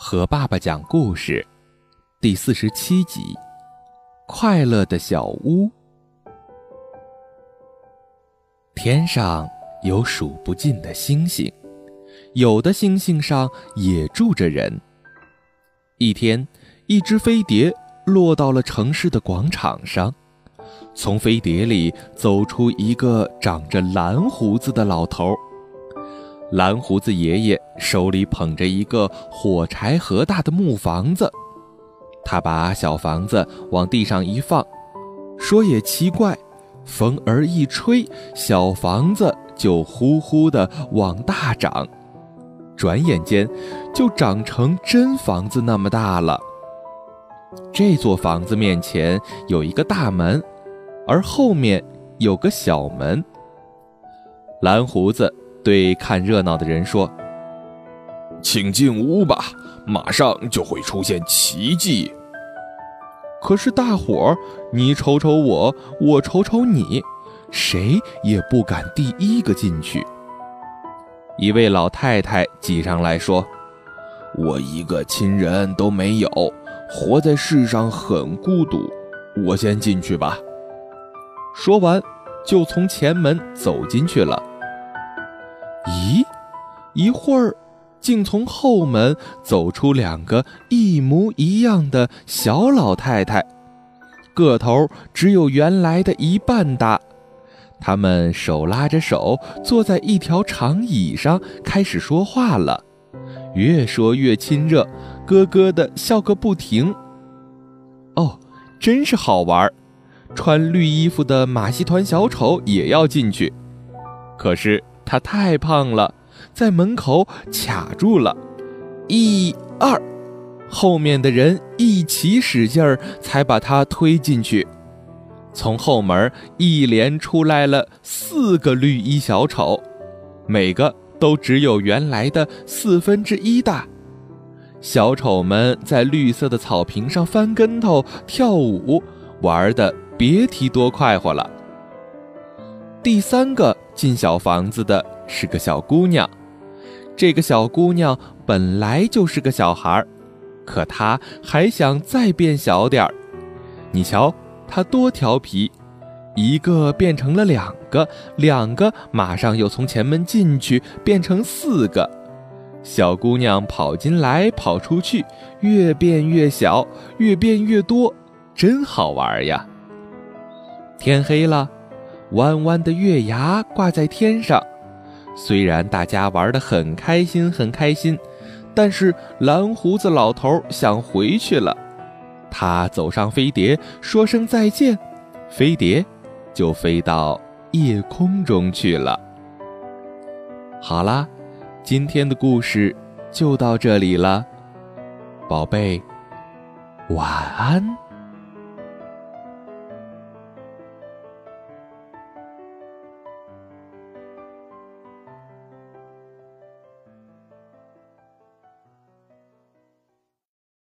和爸爸讲故事，第四十七集：快乐的小屋。天上有数不尽的星星，有的星星上也住着人。一天，一只飞碟落到了城市的广场上，从飞碟里走出一个长着蓝胡子的老头。蓝胡子爷爷手里捧着一个火柴盒大的木房子，他把小房子往地上一放，说：“也奇怪，风儿一吹，小房子就呼呼的往大长，转眼间就长成真房子那么大了。”这座房子面前有一个大门，而后面有个小门。蓝胡子。对看热闹的人说：“请进屋吧，马上就会出现奇迹。”可是大伙儿，你瞅瞅我，我瞅瞅你，谁也不敢第一个进去。一位老太太挤上来说：“我一个亲人都没有，活在世上很孤独，我先进去吧。”说完，就从前门走进去了。咦，一会儿，竟从后门走出两个一模一样的小老太太，个头只有原来的一半大。他们手拉着手，坐在一条长椅上，开始说话了，越说越亲热，咯咯的笑个不停。哦，真是好玩！穿绿衣服的马戏团小丑也要进去，可是。他太胖了，在门口卡住了。一、二，后面的人一起使劲儿，才把他推进去。从后门一连出来了四个绿衣小丑，每个都只有原来的四分之一大。小丑们在绿色的草坪上翻跟头、跳舞，玩的别提多快活了。第三个进小房子的是个小姑娘，这个小姑娘本来就是个小孩儿，可她还想再变小点儿。你瞧，她多调皮，一个变成了两个，两个马上又从前门进去变成四个。小姑娘跑进来跑出去，越变越小，越变越多，真好玩呀！天黑了。弯弯的月牙挂在天上，虽然大家玩得很开心很开心，但是蓝胡子老头想回去了。他走上飞碟，说声再见，飞碟就飞到夜空中去了。好啦，今天的故事就到这里了，宝贝，晚安。